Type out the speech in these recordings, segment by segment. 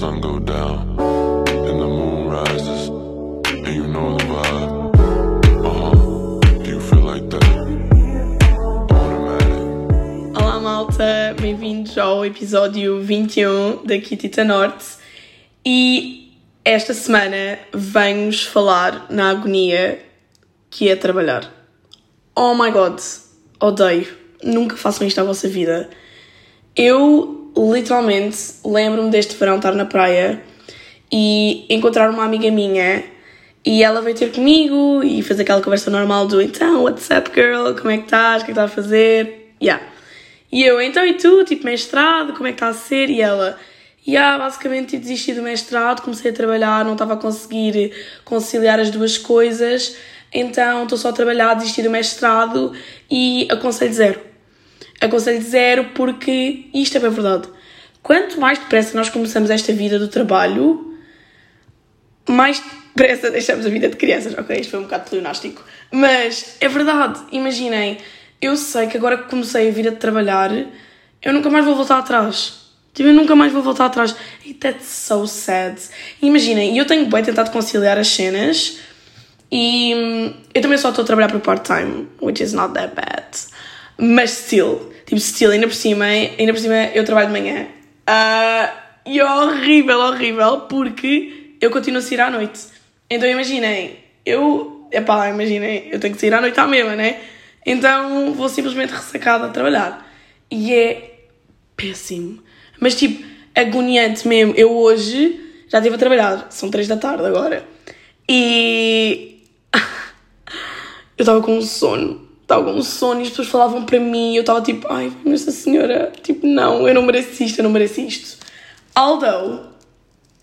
sun go down and the moon rises, and you know the vibe. Uh huh. Do you feel like that? Automatic. Olá malta, bem-vindos ao episódio 21 da Kitita Norte e esta semana venho-vos falar na agonia que é trabalhar. Oh my god, odeio, nunca façam isto à vossa vida. Eu literalmente lembro-me deste verão estar na praia e encontrar uma amiga minha e ela veio ter comigo e fez aquela conversa normal do então, what's up girl, como é que estás, o que é que estás a fazer? Yeah. E eu, então e tu, tipo mestrado, como é que está a ser? E ela, yeah, basicamente tipo, desisti do mestrado, comecei a trabalhar, não estava a conseguir conciliar as duas coisas, então estou só a trabalhar, desisti do mestrado e aconselho zero. Aconselho zero porque isto é bem verdade. Quanto mais depressa nós começamos esta vida do trabalho, mais depressa deixamos a vida de crianças. Ok, isto foi um bocado pleonástico. Mas é verdade, imaginem, eu sei que agora que comecei a vida de trabalhar, eu nunca mais vou voltar atrás. Tipo, eu nunca mais vou voltar atrás. E that's so sad. Imaginem, eu tenho bem tentado conciliar as cenas e hum, eu também só estou a trabalhar por part-time, which is not that bad. Mas still, tipo, still, ainda por cima, ainda por cima eu trabalho de manhã. Ah, e é horrível, horrível, porque eu continuo a sair à noite. Então imaginem, eu, epá, imaginem, eu tenho que sair à noite à mesma, né? Então vou simplesmente ressacada a trabalhar. E é péssimo. Mas tipo, agoniante mesmo. Eu hoje já estive a trabalhar, são 3 da tarde agora. E eu estava com sono. Estava com um sono e as pessoas falavam para mim e eu estava tipo, ai, essa senhora, tipo, não, eu não mereço isto, eu não mereço isto. Although,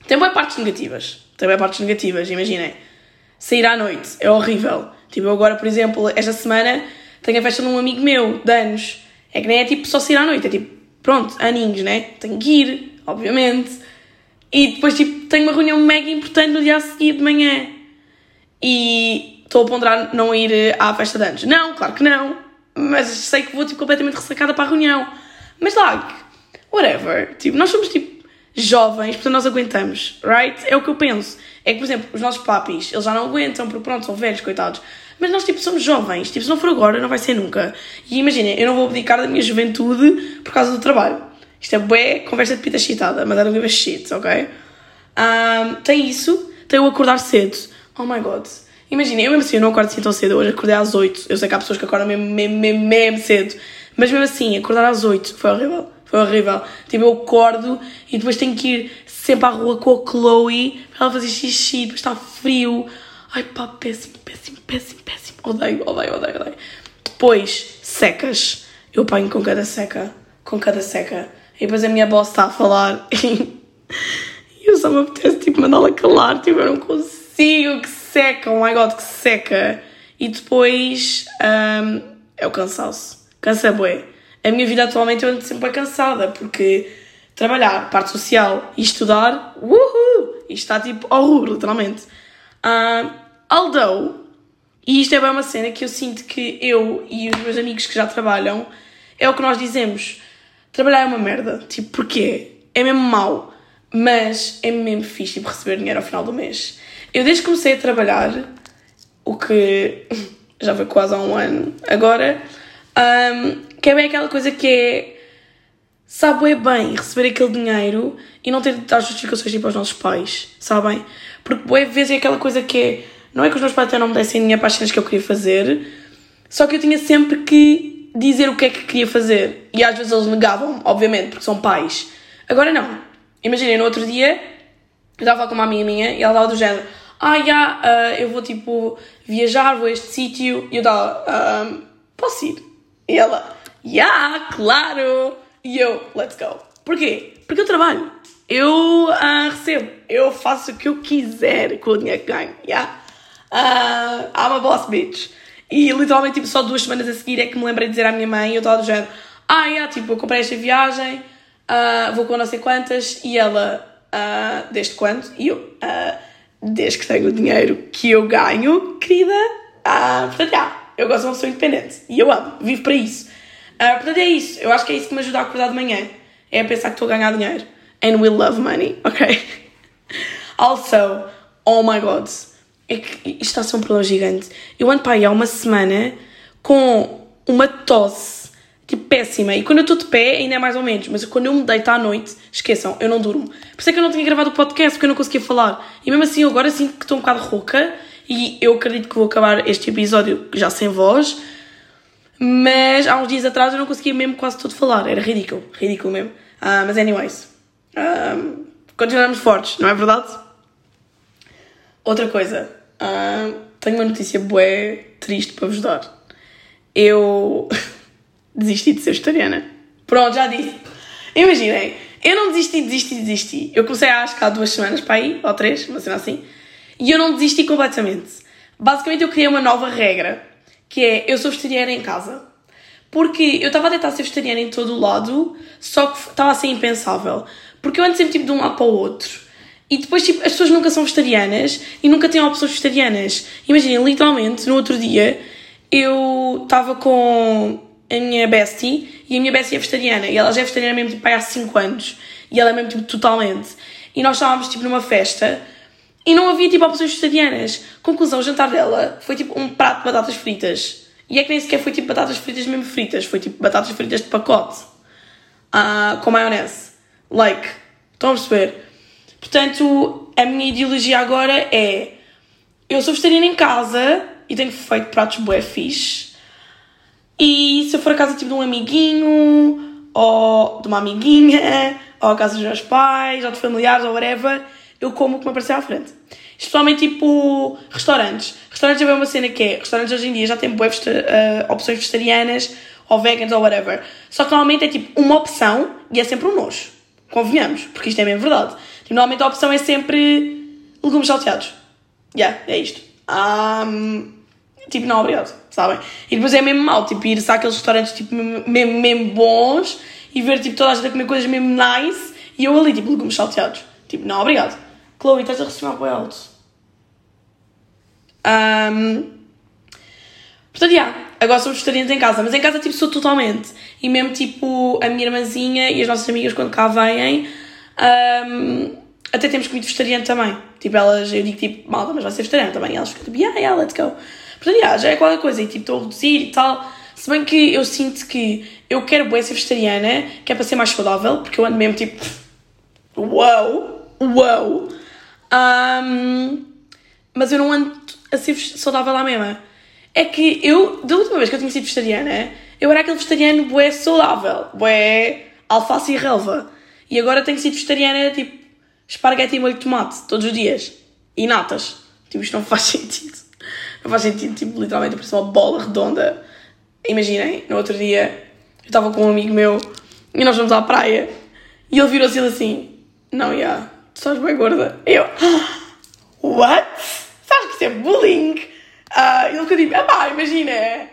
tem boas partes negativas. Tem boas partes negativas, imaginem. Sair à noite é horrível. Tipo, eu agora, por exemplo, esta semana tenho a festa de um amigo meu, de anos. É que nem é tipo só sair à noite, é tipo, pronto, aninhos, né? Tenho que ir, obviamente. E depois, tipo, tenho uma reunião mega importante no dia a seguir de manhã. E estou a ponderar não ir eh, à festa de anos. Não, claro que não. Mas sei que vou, tipo, completamente ressacada para a reunião. Mas, like, whatever. Tipo, nós somos, tipo, jovens, portanto nós aguentamos, right? É o que eu penso. É que, por exemplo, os nossos papis, eles já não aguentam, porque pronto, são velhos, coitados. Mas nós, tipo, somos jovens. Tipo, se não for agora, não vai ser nunca. E imaginem, eu não vou abdicar da minha juventude por causa do trabalho. Isto é bué conversa de pita chitada, don't give a shit, ok? Um, tem isso, tem o acordar cedo. Oh my god. Imaginem, eu mesmo assim, eu não acordo assim tão cedo. Hoje acordei às 8. Eu sei que há pessoas que acordam mesmo, mesmo, mesmo, mesmo cedo. Mas mesmo assim, acordar às 8 foi horrível. Foi horrível. Tipo, eu acordo e depois tenho que ir sempre à rua com a Chloe para ela fazer xixi, depois está frio. Ai pá, péssimo, péssimo, péssimo, péssimo. Odeio, odeio, odeio, odeio. Depois, secas. Eu apanho com cada seca. Com cada seca. E depois a minha boss está a falar e eu só me apetece tipo mandá-la calar. Tipo, eu não consigo. Que seca, oh my god, que seca. E depois hum, é o cansaço. Cansa bué. A minha vida atualmente eu ando sempre cansada porque trabalhar, parte social e estudar, uhul! Isto está tipo rubro, literalmente. Um, although, e isto é bem uma cena que eu sinto que eu e os meus amigos que já trabalham, é o que nós dizemos. Trabalhar é uma merda. Tipo, porquê? É mesmo mau. Mas é mesmo fixe tipo, receber dinheiro ao final do mês. Eu desde que comecei a trabalhar, o que já foi quase há um ano agora, um, que é bem aquela coisa que é sabe é bem receber aquele dinheiro e não ter de dar justificações tipo aos nossos pais, sabem? Porque boa vezes é aquela coisa que é, não é que os meus pais até não me dessem dinheiro para as cenas que eu queria fazer, só que eu tinha sempre que dizer o que é que queria fazer. E às vezes eles negavam, obviamente, porque são pais. Agora não. Imaginem, no outro dia, eu estava com uma amiga minha e ela estava do género, ah, já, uh, eu vou tipo viajar, vou a este sítio, e eu estava, um, posso ir? E ela, yeah, claro! E eu, let's go. Porquê? Porque eu trabalho. Eu uh, recebo. Eu faço o que eu quiser com o dinheiro que ganho. Yeah? Uh, I'm a boss bitch. E literalmente, tipo, só duas semanas a seguir é que me lembrei de dizer à minha mãe, eu estava do género, ah, yeah, tipo, eu comprei esta viagem, uh, vou com não sei quantas, e ela, uh, desde quando? E eu, uh, desde que tenho o dinheiro que eu ganho, querida, uh, portanto, yeah, eu gosto de uma pessoa independente. E eu amo, vivo para isso. Uh, portanto, é isso. Eu acho que é isso que me ajuda a acordar de manhã. É pensar que estou a ganhar dinheiro. and we love money, ok? Also, oh my god, é que isto está a ser um problema gigante. Eu ando para aí há uma semana com uma tosse tipo péssima. E quando eu estou de pé, ainda é mais ou menos. Mas quando eu me deito à noite, esqueçam, eu não durmo. Por isso é que eu não tinha gravado o podcast, porque eu não conseguia falar. E mesmo assim, agora sinto que estou um bocado rouca. E eu acredito que vou acabar este episódio já sem voz. Mas há uns dias atrás eu não conseguia mesmo quase todo falar. Era ridículo, ridículo mesmo. Uh, mas, anyways, uh, continuamos fortes, não é verdade? Outra coisa, uh, tenho uma notícia bué triste para vos dar. Eu desisti de ser vegetariana. Pronto, já disse. Imaginem, eu não desisti, desisti, desisti. Eu comecei a acho que há duas semanas para aí, ou três, uma cena assim, e eu não desisti completamente. Basicamente, eu criei uma nova regra, que é eu sou vegetariana em casa. Porque eu estava a tentar ser vegetariana em todo o lado, só que estava a ser impensável. Porque eu ando sempre tipo de um lado para o outro. E depois, tipo, as pessoas nunca são vegetarianas e nunca têm opções vegetarianas. Imaginem, literalmente, no outro dia, eu estava com a minha bestie e a minha bestie é vegetariana. E ela já é vegetariana mesmo, tipo, há 5 anos. E ela é mesmo, tipo, totalmente. E nós estávamos, tipo, numa festa e não havia, tipo, opções vegetarianas. Conclusão, o jantar dela foi, tipo, um prato de batatas fritas. E é que nem sequer foi, tipo, batatas fritas mesmo fritas. Foi, tipo, batatas fritas de pacote. Uh, com maionese. Like, estão a perceber? Portanto, a minha ideologia agora é... Eu sou vegetariana em casa e tenho feito pratos bué fixe. E se eu for a casa, tipo, de um amiguinho, ou de uma amiguinha, ou a casa dos meus pais, ou de familiares, ou whatever, eu como o que me aparecer à frente. Especialmente tipo restaurantes. Restaurantes é uma cena que é. Restaurantes hoje em dia já têm web, uh, opções vegetarianas ou veganas ou whatever. Só que normalmente é tipo uma opção e é sempre um nojo. Convenhamos, porque isto é mesmo verdade. Tipo, normalmente a opção é sempre legumes salteados. Yeah, é isto. Um, tipo, não, obrigado, sabem? E depois é mesmo mal, tipo, ir-se àqueles restaurantes tipo, mesmo, mesmo bons e ver tipo toda a gente a comer coisas mesmo nice e eu ali, tipo, legumes salteados. Tipo, não, obrigado. Chloe, estás a ressonar bem alto. Um, portanto, já, yeah, agora sou vegetariana em casa, mas em casa, tipo, sou totalmente. E mesmo, tipo, a minha irmãzinha e as nossas amigas, quando cá vêm, um, até temos comido vegetariano também. Tipo, elas, eu digo, tipo, malta, mas vai ser vegetariano também. E elas ficam, tipo, yeah, yeah, let's go. Portanto, yeah, já é qualquer coisa. E, tipo, estou a reduzir e tal. Se bem que eu sinto que eu quero bem ser vegetariana, que é para ser mais saudável, porque eu ando mesmo, tipo, uau, uau. Um, mas eu não ando a ser saudável lá mesma. É que eu, da última vez que eu tinha sido vegetariana, eu era aquele vegetariano bué saudável, bué alface e relva. E agora tenho sido vegetariana, tipo, esparguete e molho de tomate, todos os dias. E natas. Tipo, isto não faz sentido. Não faz sentido, tipo, literalmente parece uma bola redonda. Imaginem, no outro dia, eu estava com um amigo meu e nós fomos à praia e ele virou-se assim, não, já, tu estás bem gorda. Eu, what? Sabes que isso é bullying? Uh, ele ficou tipo, ah pá, imagina,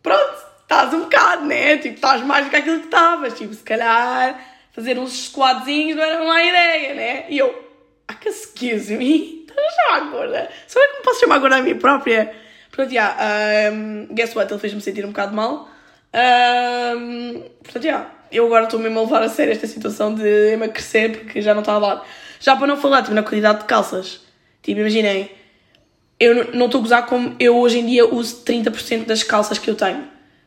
pronto, estás um bocado, né? Tipo, estás mais do que aquilo que estavas. Tipo, se calhar fazer uns squadzinhos não era uma ideia, né? E eu, ah, que excuse me? Estás a chamar gorda? Sabe como posso chamar gorda a mim própria? Pronto, já, yeah, um, guess what? Ele fez-me sentir um bocado mal. Um, portanto, já, yeah, eu agora estou mesmo a levar a sério esta situação de emagrecer porque já não está dar. Já para não falar, tipo, na qualidade de calças. Tipo, imaginem, eu não estou a gozar como eu hoje em dia uso 30% das calças que eu tenho.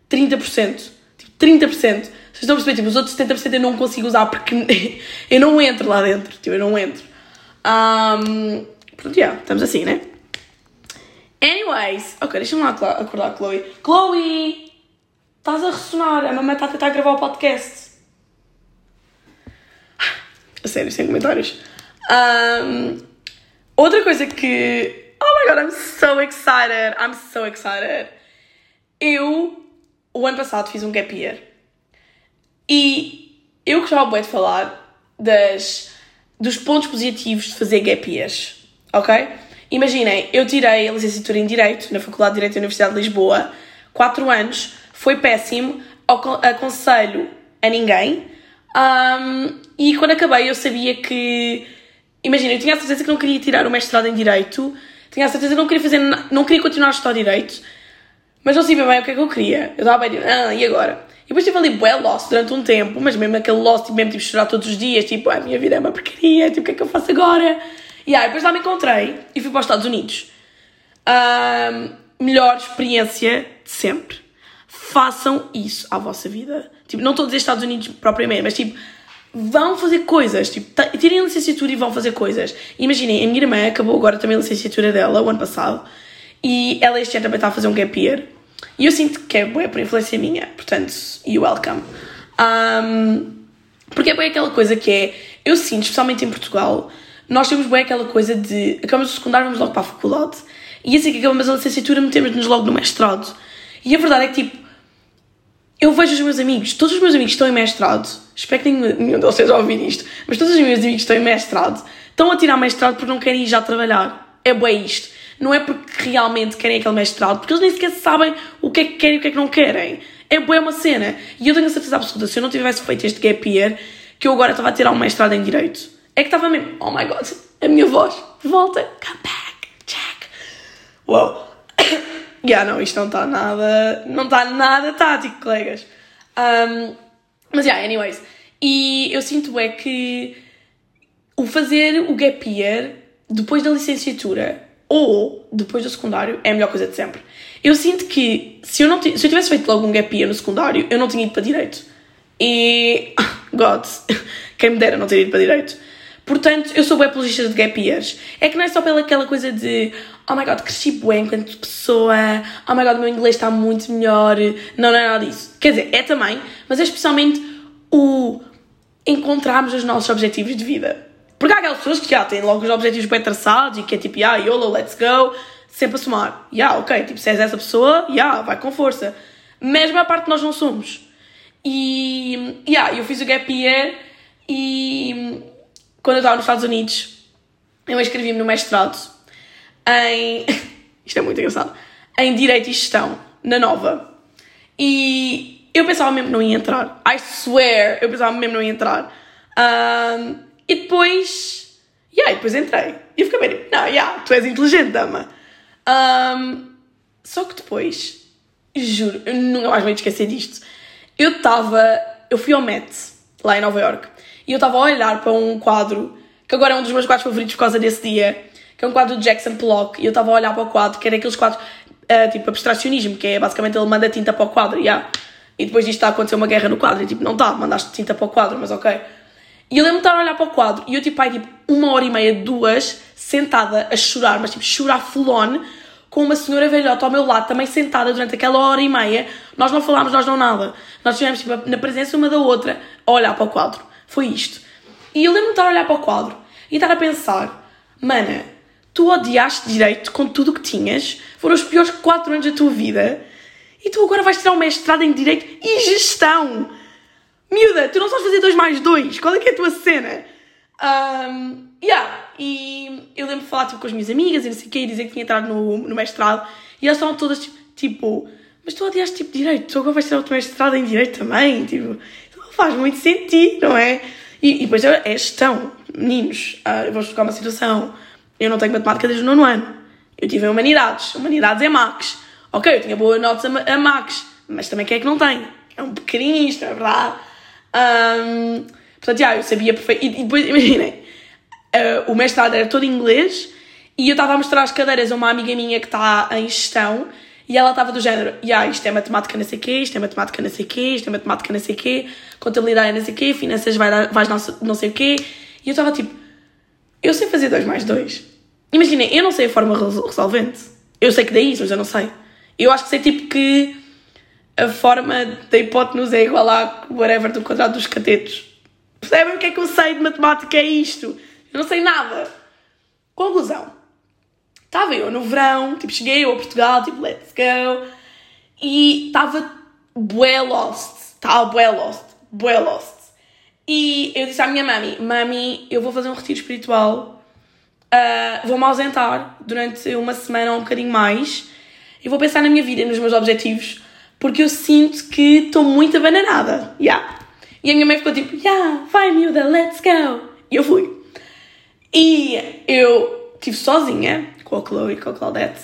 30%. Tipo, 30%. Vocês estão a perceber? Tipo, os outros 70% eu não consigo usar porque eu não entro lá dentro. Tipo, eu não entro. Um, pronto, yeah, estamos assim, né? Anyways, ok, deixa-me lá acordar a Chloe. Chloe! Estás a ressonar, a mamãe está a tentar gravar o podcast. A sério, sem comentários. Um, outra coisa que. Oh my god, I'm so excited! I'm so excited! Eu, o ano passado, fiz um gap year. E eu gostava muito de falar das, dos pontos positivos de fazer gap years. Ok? Imaginem, eu tirei a licenciatura em Direito na Faculdade de Direito da Universidade de Lisboa, 4 anos, foi péssimo, aconselho a ninguém. Um, e quando acabei, eu sabia que. Imagina, eu tinha a certeza que não queria tirar o mestrado em Direito, tinha a certeza que não queria fazer. Não queria continuar a estudar Direito, mas não sabia bem o que é que eu queria. Eu estava bem, ah, e agora? E depois estive ali bué lost durante um tempo, mas mesmo aquele lost, tipo, mesmo tipo chorar todos os dias, tipo, a minha vida é uma porcaria, tipo, o que é que eu faço agora? E aí, depois lá me encontrei e fui para os Estados Unidos. Ahm, melhor experiência de sempre. Façam isso à vossa vida. Tipo, não estou a dizer Estados Unidos propriamente, mas tipo, vão fazer coisas. Tipo, tirem a licenciatura e vão fazer coisas. Imaginem, a minha irmã acabou agora também a licenciatura dela, o ano passado, e ela este ano também está a fazer um gap year. E eu sinto que é boa por influência minha, portanto, you welcome. Ahm, porque é bem aquela coisa que é, eu sinto, especialmente em Portugal, nós temos bem aquela coisa de acabamos o secundário, vamos logo para a faculdade. E assim que acabamos a licenciatura, metemos-nos logo no mestrado. E a verdade é que, tipo, eu vejo os meus amigos, todos os meus amigos estão em mestrado, espero que nenhum deles esteja a ouvir isto, mas todos os meus amigos estão em mestrado estão a tirar mestrado porque não querem ir já trabalhar. É bem isto. Não é porque realmente querem aquele mestrado, porque eles nem sequer sabem o que é que querem e o que é que não querem. É bué uma cena. E eu tenho a certeza absoluta, se eu não tivesse feito este gap year, que eu agora estava a tirar um mestrado em Direito. É que estava mesmo, oh my god, a minha voz, volta, come back, check. Uou. yeah, não, isto não está nada, não está nada tático, colegas. Um, mas, yeah, anyways. E eu sinto é que o fazer o gap year depois da licenciatura ou depois do secundário é a melhor coisa de sempre. Eu sinto que se eu, não se eu tivesse feito logo um gap year no secundário, eu não tinha ido para direito. E. God, quem me dera não ter ido para direito. Portanto, eu sou bem apologista de gap years. É que não é só pela aquela coisa de oh my god, cresci bem enquanto pessoa, oh my god, meu inglês está muito melhor. Não, não é nada disso. Quer dizer, é também, mas é especialmente o encontrarmos os nossos objetivos de vida. Porque há aquelas pessoas que já têm logo os objetivos bem traçados e que é tipo, yeah, YOLO, let's go, sempre a somar. Yeah, ok, tipo, se és essa pessoa, yeah, vai com força. Mas a parte de nós não somos. E, yeah, eu fiz o gap year e quando eu estava nos Estados Unidos, eu inscrevi-me no mestrado em. Isto é muito engraçado. Em Direito e Gestão, na Nova. E eu pensava mesmo que não ia entrar. I swear, eu pensava mesmo que não ia entrar. Ahm, e depois. Yeah, e depois entrei. E fiquei bem tipo, não, yeah, tu és inteligente, dama. Ahm, só que depois, juro, eu nunca mais me esquecer disto. Eu estava. Eu fui ao Met, lá em Nova York, e eu estava a olhar para um quadro, que agora é um dos meus quadros favoritos por causa desse dia, que é um quadro de Jackson Pollock, e eu estava a olhar para o quadro, que era aqueles quadros ah, tipo abstracionismo, que é basicamente ele manda tinta para o quadro, yeah. e depois disto está a acontecer uma guerra no quadro, e tipo, não está, mandaste tinta para o quadro, mas ok. E eu lembro-me de estar a olhar para o quadro, e eu tipo, ai, tipo, uma hora e meia, duas, sentada a chorar, mas tipo, chorar full on, com uma senhora velhota ao meu lado, também sentada durante aquela hora e meia. Nós não falámos, nós não nada. Nós estivemos tipo, na presença uma da outra a olhar para o quadro. Foi isto. E eu lembro-me de estar a olhar para o quadro e estar a pensar: mana, tu odiaste direito com tudo o que tinhas, foram os piores 4 anos da tua vida e tu agora vais tirar um mestrado em direito e gestão. Miúda, tu não sabes fazer 2 mais 2. Qual é que é a tua cena? Um, yeah, e eu lembro de falar tipo, com as minhas amigas e não sei o quê, e dizer que tinha entrado no, no mestrado, e elas estavam todas tipo, tipo, mas tu odiaste tipo direito, tu agora vais tirar outro mestrado em direito também, tipo, faz muito sentido, não é? E, e depois é gestão, meninos, eu vou explicar uma situação, eu não tenho matemática desde o nono ano, eu tive em humanidades, humanidades é Max, ok, eu tinha boas notas a, ma- a Max, mas também quem é que não tem? É um não é verdade? Um, portanto, já, eu sabia perfeito. E, e depois, imaginem, uh, o mestrado era todo em inglês e eu estava a mostrar as cadeiras a uma amiga minha que está em gestão e ela estava do género, yeah, isto é matemática não sei o quê, isto é matemática não sei o quê, isto é matemática não sei o quê, contabilidade não sei o quê, finanças vai dar, vais não, sei- o quê. E eu estava tipo, eu sei fazer 2 mais 2. Imaginem, eu não sei a forma resol- resolvente. Eu sei que dá isso, mas eu não sei. Eu acho que sei tipo que a forma da hipótenusa é igual a whatever do quadrado dos catetos. Percebem o que é que eu sei de matemática? É isto. Eu não sei nada. Conclusão. Estava eu no verão, tipo, cheguei eu a Portugal, tipo, let's go. E estava bué lost. Estava bué lost. Bué lost. E eu disse à minha mami, mami, eu vou fazer um retiro espiritual. ah, vou-me ausentar durante uma semana ou um bocadinho mais. E vou pensar na minha vida nos meus objetivos. Porque eu sinto que estou muito abananada. Yeah. E a minha mãe ficou tipo, yeah, vai miúda, let's go. E eu fui. E eu estive sozinha com a Chloe, com a Claudette,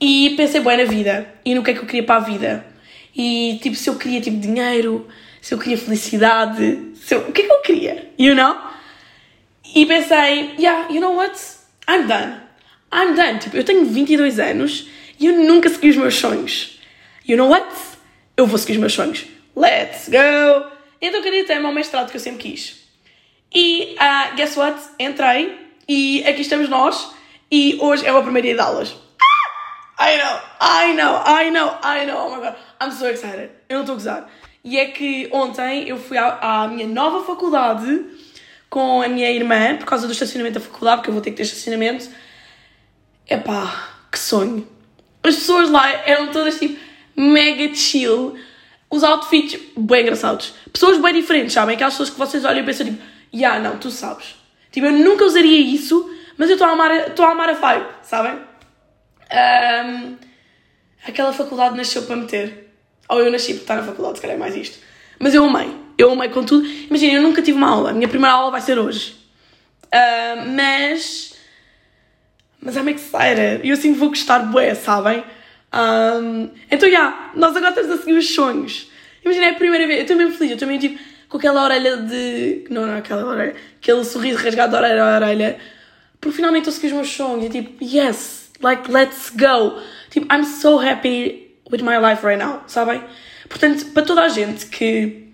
e pensei bem na vida e no que é que eu queria para a vida. E tipo, se eu queria tipo dinheiro, se eu queria felicidade, se eu... o que é que eu queria? You know? E pensei, yeah, you know what? I'm done. I'm done. Tipo, eu tenho 22 anos e eu nunca segui os meus sonhos. You know what? Eu vou seguir os meus sonhos. Let's go! Então eu queria ter o mestrado que eu sempre quis. E uh, guess what? Entrei e aqui estamos nós e hoje é o primeiro dia de aulas. Ah! I know, I know, I know, I know, oh my god, I'm so excited. Eu não estou a gozar. E é que ontem eu fui à, à minha nova faculdade com a minha irmã, por causa do estacionamento da faculdade, porque eu vou ter que ter estacionamento. Epá, que sonho. As pessoas lá eram todas tipo mega chill, os outfits bem engraçados. Pessoas bem diferentes, sabem? Aquelas pessoas que vocês olham e pensam tipo, yeah, não, tu sabes. Tipo, eu nunca usaria isso, mas eu estou a amar, estou a amar a vibe, sabem? Um, aquela faculdade nasceu para meter. Ou eu nasci porque está na faculdade, se calhar é mais isto. Mas eu amei. Eu amei com tudo. Imagina, eu nunca tive uma aula. A minha primeira aula vai ser hoje. Uh, mas. Mas I'm excited. Eu assim vou gostar bué, sabem? Um, então, já, yeah, nós agora estamos a seguir os sonhos. Imagina, é a primeira vez. Eu estou mesmo feliz. Eu estou mesmo tipo com aquela orelha de. Não, não, aquela orelha. Aquele sorriso rasgado de orelha a orelha. Porque finalmente estou a seguir os meus sonhos. E tipo, yes, like, let's go. Tipo, I'm so happy with my life right now, sabem? Portanto, para toda a gente que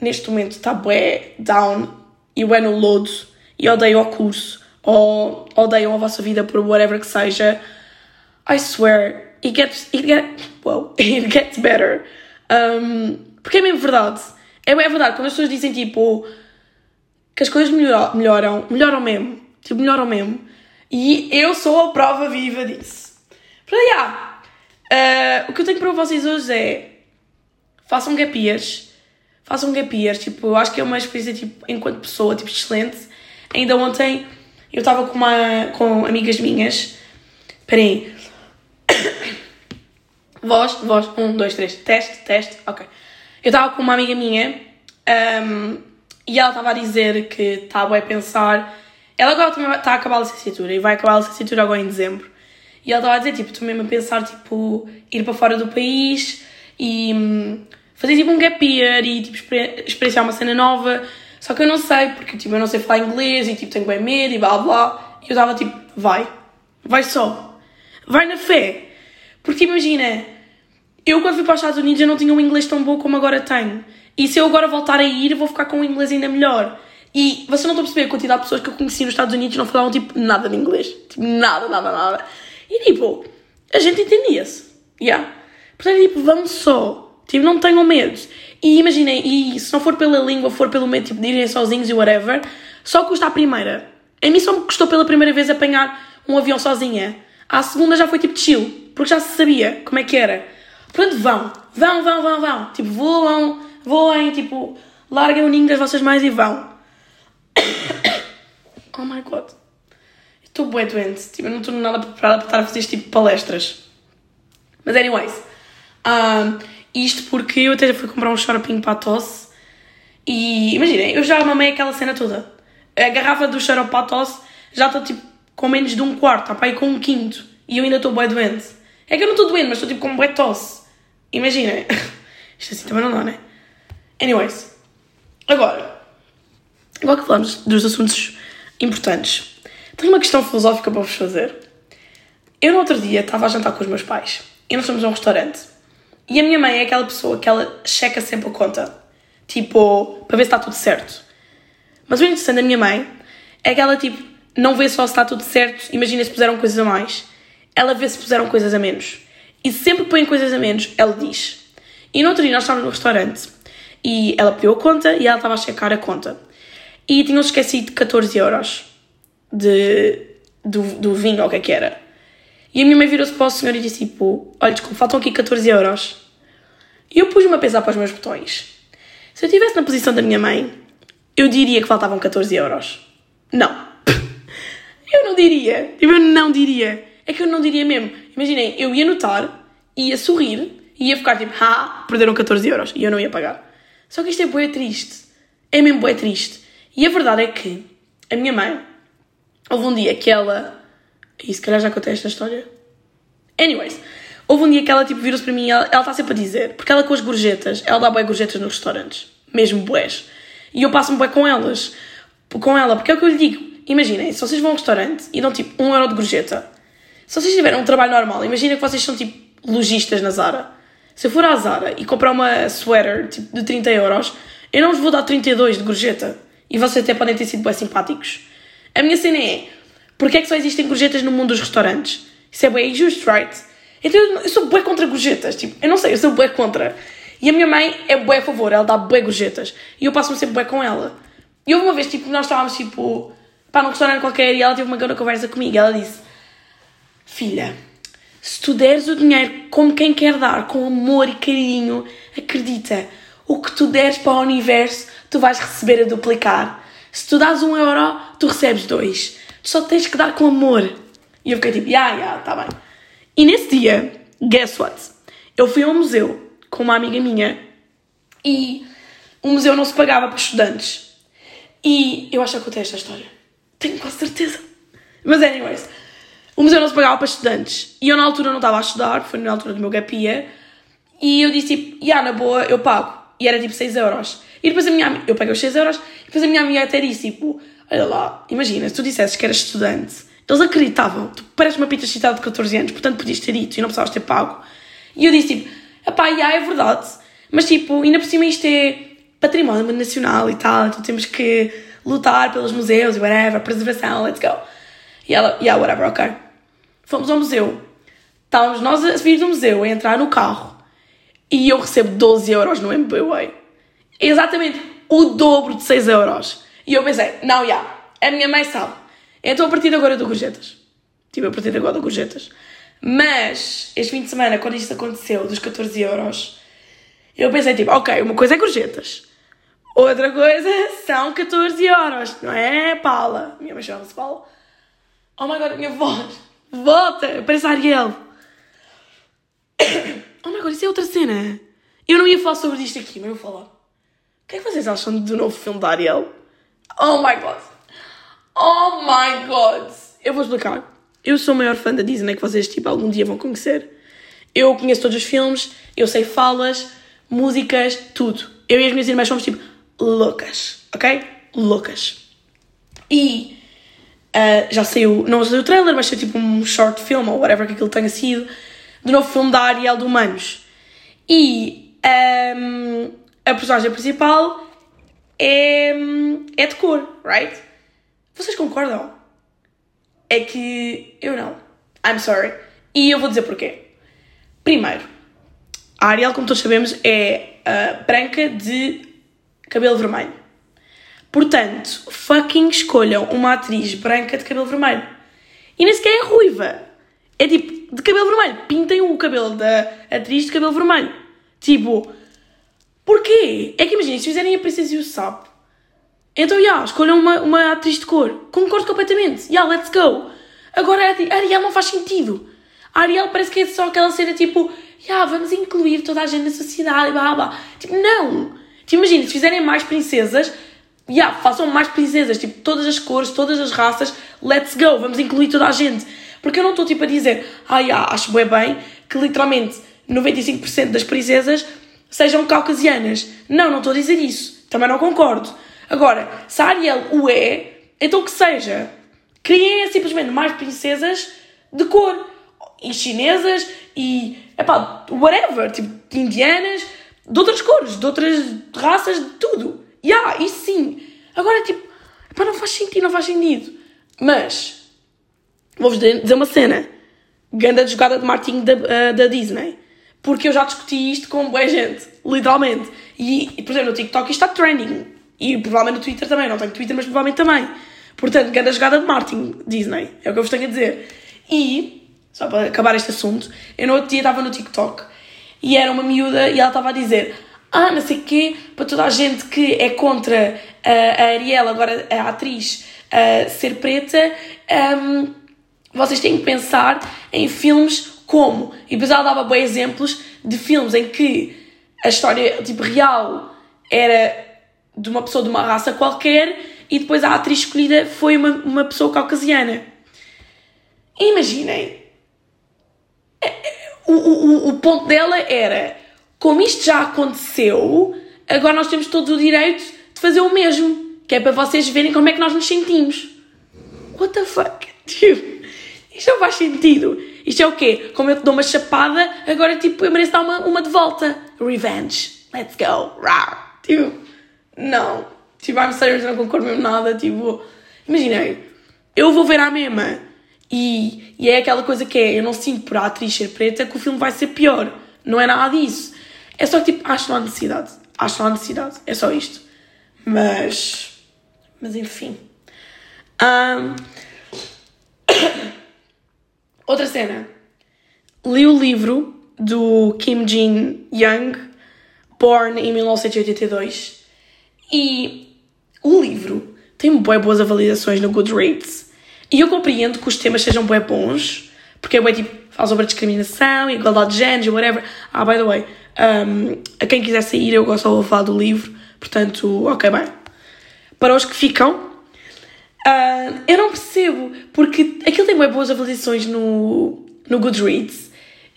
neste momento está bué down e bué no lodo e odeia o curso ou odeiam a vossa vida por whatever que seja, I swear, it gets, it gets, well, it gets better. Um, porque é mesmo verdade. É, é verdade, quando as pessoas dizem tipo que as coisas melhoram, melhoram, melhoram mesmo. Tipo, melhoram mesmo. E eu sou a prova viva disso. Portanto, yeah, uh, o que eu tenho para vocês hoje é façam gap years. Façam gap years. Tipo, eu acho que é uma experiência, tipo, enquanto pessoa, tipo, excelente. Ainda ontem eu estava com, uma, com amigas minhas. Esperem Voz, voz, um, dois, três, teste, teste, ok. Eu estava com uma amiga minha um, e ela estava a dizer que estava a pensar. Ela agora também está a acabar a licenciatura e vai acabar a licenciatura agora em dezembro. E ela estava a dizer, tipo, estou mesmo a pensar, tipo, ir para fora do país e um, fazer tipo um gap year e tipo, experienciar uma cena nova. Só que eu não sei, porque tipo, eu não sei falar inglês e tipo, tenho bem medo e blá blá. E eu estava tipo, vai, vai só, vai na fé. Porque imagina, eu quando fui para os Estados Unidos eu não tinha um inglês tão bom como agora tenho. E se eu agora voltar a ir, vou ficar com um inglês ainda melhor. E vocês não estão a perceber a quantidade de pessoas que eu conheci nos Estados Unidos não falavam tipo nada de inglês. Tipo, nada, nada, nada. E tipo, a gente entendia-se. Yeah. Portanto, tipo, vão só. Tipo, não tenham medo. E imaginem, e se não for pela língua, for pelo medo tipo, de irem sozinhos e whatever, só custa a primeira. A mim só me custou pela primeira vez apanhar um avião sozinha. À segunda já foi tipo chill, porque já se sabia como é que era. Portanto, vão, vão, vão, vão, vão. Tipo, voam, voem, tipo, larguem o ninho das vossas mães e vão. Oh my god. Estou bem doente. Tipo, eu não estou nada preparada para estar a fazer este tipo de palestras. Mas, anyways. Um, isto porque eu até já fui comprar um xaropinho para a tosse. E imaginem, eu já mamei aquela cena toda. A garrafa do xarope para a tosse já está tipo com menos de um quarto, está para aí com um quinto. E eu ainda estou bem doente. É que eu não estou doente, mas estou tipo com bué tosse. Imaginem. Isto assim também não dá, né? Anyways. Agora. Agora que falamos dos assuntos importantes, tenho uma questão filosófica para vos fazer. Eu no outro dia estava a jantar com os meus pais e nós fomos a um restaurante. E a minha mãe é aquela pessoa que ela checa sempre a conta. Tipo, para ver se está tudo certo. Mas o interessante da minha mãe é que ela, tipo, não vê só se está tudo certo, imagina se puseram coisas a mais. Ela vê se puseram coisas a menos. E sempre que põem coisas a menos, ela diz. E no outro dia nós estávamos no restaurante e ela pediu a conta e ela estava a checar a conta. E tinham esquecido 14 euros de, do, do vinho ou o que é que era. E a minha mãe virou-se para o senhor e disse tipo, olha, desculpa, faltam aqui 14 euros. E eu pus-me a pensar para os meus botões. Se eu estivesse na posição da minha mãe, eu diria que faltavam 14 euros. Não. Eu não diria. Eu não diria. É que eu não diria mesmo. Imaginem, eu ia notar, ia sorrir, ia ficar tipo, ah, perderam 14 euros. E eu não ia pagar. Só que isto é bué triste. É mesmo bué triste. E a verdade é que a minha mãe, houve um dia que ela e se calhar já contei esta história. Anyways, Houve um dia que ela tipo virou-se para mim e ela está sempre a dizer, porque ela com as gorjetas, ela dá bué gorjetas nos restaurantes, mesmo bués. E eu passo-me bué com elas, com ela, porque é o que eu lhe digo. Imaginem, se vocês vão a um restaurante e dão tipo um euro de gorjeta, se vocês tiverem um trabalho normal, imagina que vocês são tipo lojistas na Zara. Se eu for à Zara e comprar uma sweater tipo, de 30 euros, eu não vos vou dar 32 de gorjeta. E vocês até podem ter sido bem simpáticos. A minha cena é, porque é que só existem gorjetas no mundo dos restaurantes? Isso é bem injusto, right? Então eu, sou bué contra gorjetas, tipo, eu não sei, eu sou bué contra. E a minha mãe é bué a favor, ela dá bué gorjetas. E eu passo-me sempre bué com ela. E houve uma vez, tipo, nós estávamos, tipo, pá, num restaurante qualquer e ela teve uma grande conversa comigo. Ela disse, filha, se tu deres o dinheiro como quem quer dar, com amor e carinho, acredita, o que tu deres para o universo, tu vais receber a duplicar. Se tu dás um euro, tu recebes dois. Tu só tens que dar com amor. E eu fiquei tipo, yeah, yeah, tá bem. E nesse dia, guess what? Eu fui a um museu com uma amiga minha e o museu não se pagava para estudantes. E eu acho que contei esta história. Tenho quase certeza. Mas, anyways, o museu não se pagava para estudantes. E eu, na altura, não estava a estudar, foi na altura do meu gap year, E eu disse, tipo, yeah, na boa, eu pago. E era tipo 6 euros. E depois a minha eu paguei os 6 euros, e depois a minha amiga até disse, tipo, olha lá, imagina, se tu dissesses que eras estudante, eles acreditavam, tu pareces uma pita citada de 14 anos, portanto podias ter dito e não precisavas ter pago. E eu disse, tipo, pá, yeah, é verdade, mas tipo, ainda por cima isto é património nacional e tal, então temos que lutar pelos museus e whatever, preservação, let's go. E ela, yeah, whatever, ok. Fomos ao museu. Estávamos nós a vir do museu, a entrar no carro. E eu recebo 12 euros no MBWay. Exatamente o dobro de 6 euros. E eu pensei, não, já, a minha mãe sabe. Então a partir de agora eu dou gorjetas. Tipo, a partir de agora dou gorjetas. Mas, este fim de semana, quando isto aconteceu, dos 14 euros, eu pensei, tipo, ok, uma coisa é gorjetas. Outra coisa são 14 euros, não é, Paula? Minha mãe chama-se Paula. Oh my god, minha voz. Volta, parece Ariel. Oh my god, isso é outra cena. Eu não ia falar sobre isto aqui, mas vou falar. Que é que vocês acham do novo filme da Ariel? Oh my god. Oh my god. Eu vou explicar. Eu sou o maior fã da Disney que vocês, tipo, algum dia vão conhecer. Eu conheço todos os filmes, eu sei falas, músicas, tudo. Eu e as minhas irmãs somos, tipo, loucas, ok? Loucas. E uh, já saiu, não saiu o trailer, mas saiu tipo um short film ou whatever que aquilo tenha sido, do novo filme da Ariel de Humanos. E um, a personagem principal é, é de cor, right? Vocês concordam? É que eu não. I'm sorry. E eu vou dizer porquê. Primeiro, a Ariel, como todos sabemos, é branca de cabelo vermelho. Portanto, fucking escolham uma atriz branca de cabelo vermelho. E nem sequer é ruiva. É tipo, de cabelo vermelho. Pintem o cabelo da atriz de cabelo vermelho. Tipo, porquê? É que imaginem, se fizerem a Princesa e o Sapo, então, já, yeah, escolham uma, uma atriz de cor. Concordo completamente. Já, yeah, let's go. Agora, Ariel não faz sentido. A Ariel parece que é só aquela cena tipo, já, yeah, vamos incluir toda a gente na sociedade, blá blá. Tipo, não. Tipo, imagina, se fizerem mais princesas, já, yeah, façam mais princesas, tipo, todas as cores, todas as raças, let's go, vamos incluir toda a gente. Porque eu não estou, tipo, a dizer, ah, yeah, acho bem bem que literalmente 95% das princesas sejam caucasianas. Não, não estou a dizer isso. Também não concordo. Agora, se a Ariel o é, então que seja. Criem simplesmente mais princesas de cor. E chinesas e, epá, whatever. Tipo, indianas, de outras cores, de outras raças, de tudo. Ya, yeah, isso sim. Agora, tipo, epá, não faz sentido, não faz sentido. Mas, vou-vos dizer uma cena. Ganda de jogada de marketing da, uh, da Disney. Porque eu já discuti isto com boa gente. Literalmente. E, por exemplo, no TikTok isto está trending e provavelmente no Twitter também, não tenho Twitter, mas provavelmente também. Portanto, grande jogada de marketing, Disney, é o que eu vos tenho a dizer. E, só para acabar este assunto, eu no outro dia estava no TikTok e era uma miúda e ela estava a dizer ah, não sei o quê, para toda a gente que é contra a Ariel, agora a atriz, ser preta, um, vocês têm que pensar em filmes como. E depois ela dava bons exemplos de filmes em que a história, tipo, real era de uma pessoa de uma raça qualquer e depois a atriz escolhida foi uma, uma pessoa caucasiana. Imaginem. É, é, o, o, o ponto dela era: como isto já aconteceu, agora nós temos todo o direito de fazer o mesmo. Que é para vocês verem como é que nós nos sentimos. What the fuck? Tipo, isto não faz sentido. Isto é o quê? Como eu te dou uma chapada, agora tipo, eu mereço dar uma, uma de volta. Revenge. Let's go. Rar. Tipo, não. Tipo, I'm serious, não concordo mesmo nada. Tipo, imaginei, eu vou ver a mesma. E, e é aquela coisa que é, eu não sinto por a atriz ser preta que o filme vai ser pior. Não é nada disso. É só que tipo, acho que não há necessidade. Acho que não há necessidade. É só isto. Mas. Mas enfim. Um, outra cena. Li o livro do Kim Jin Young, Born em 1982. E o livro tem bem boas avaliações no Goodreads. E eu compreendo que os temas sejam bem bons, porque é bem tipo, fala sobre a discriminação, igualdade de género, whatever. Ah, by the way, um, a quem quiser sair, eu gosto de falar do livro, portanto, ok, bem. Para os que ficam, uh, eu não percebo, porque aquilo tem boas avaliações no, no Goodreads,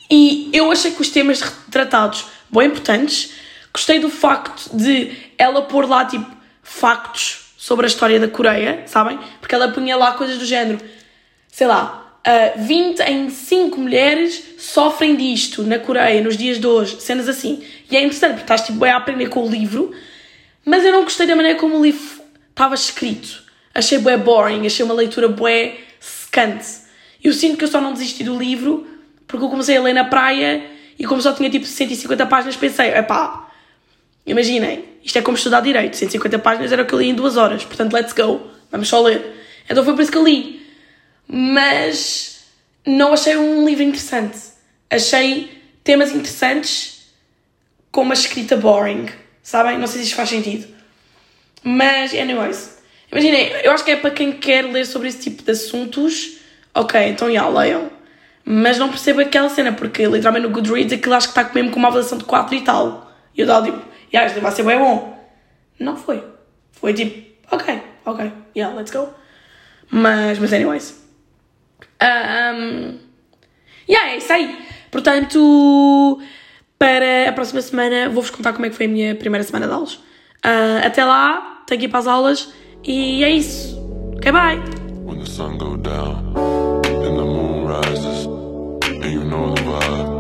e eu achei que os temas tratados bem importantes. Gostei do facto de ela pôr lá, tipo, factos sobre a história da Coreia, sabem? Porque ela punha lá coisas do género, sei lá, uh, 20 em 5 mulheres sofrem disto na Coreia nos dias de hoje, cenas assim. E é interessante porque estás tipo, bem a aprender com o livro, mas eu não gostei da maneira como o livro estava escrito. Achei bué boring, achei uma leitura bué secante. Eu sinto que eu só não desisti do livro porque eu comecei a ler na praia e como só tinha tipo 150 páginas pensei, epá, imaginem, isto é como estudar direito. 150 páginas era o que eu li em duas horas. Portanto, let's go. Vamos só ler. Então foi por isso que eu li. Mas não achei um livro interessante. Achei temas interessantes com uma escrita boring. Sabem? Não sei se isto faz sentido. Mas, anyways. Imaginem, eu acho que é para quem quer ler sobre esse tipo de assuntos. Ok, então já, leiam. Mas não percebo aquela cena, porque literalmente no Goodreads aquilo acho que está mesmo com uma avaliação de 4 e tal. E eu dava tipo yeah, isto vai ser bem bom. Não foi. Foi tipo, ok, ok, yeah, let's go. Mas, mas anyways. Um, yeah, é isso aí. Portanto, para a próxima semana vou-vos contar como é que foi a minha primeira semana de aulas. Uh, até lá, tenho que ir para as aulas e é isso. Okay, bye. When the sun go down and the moon rises, and you know the vibe.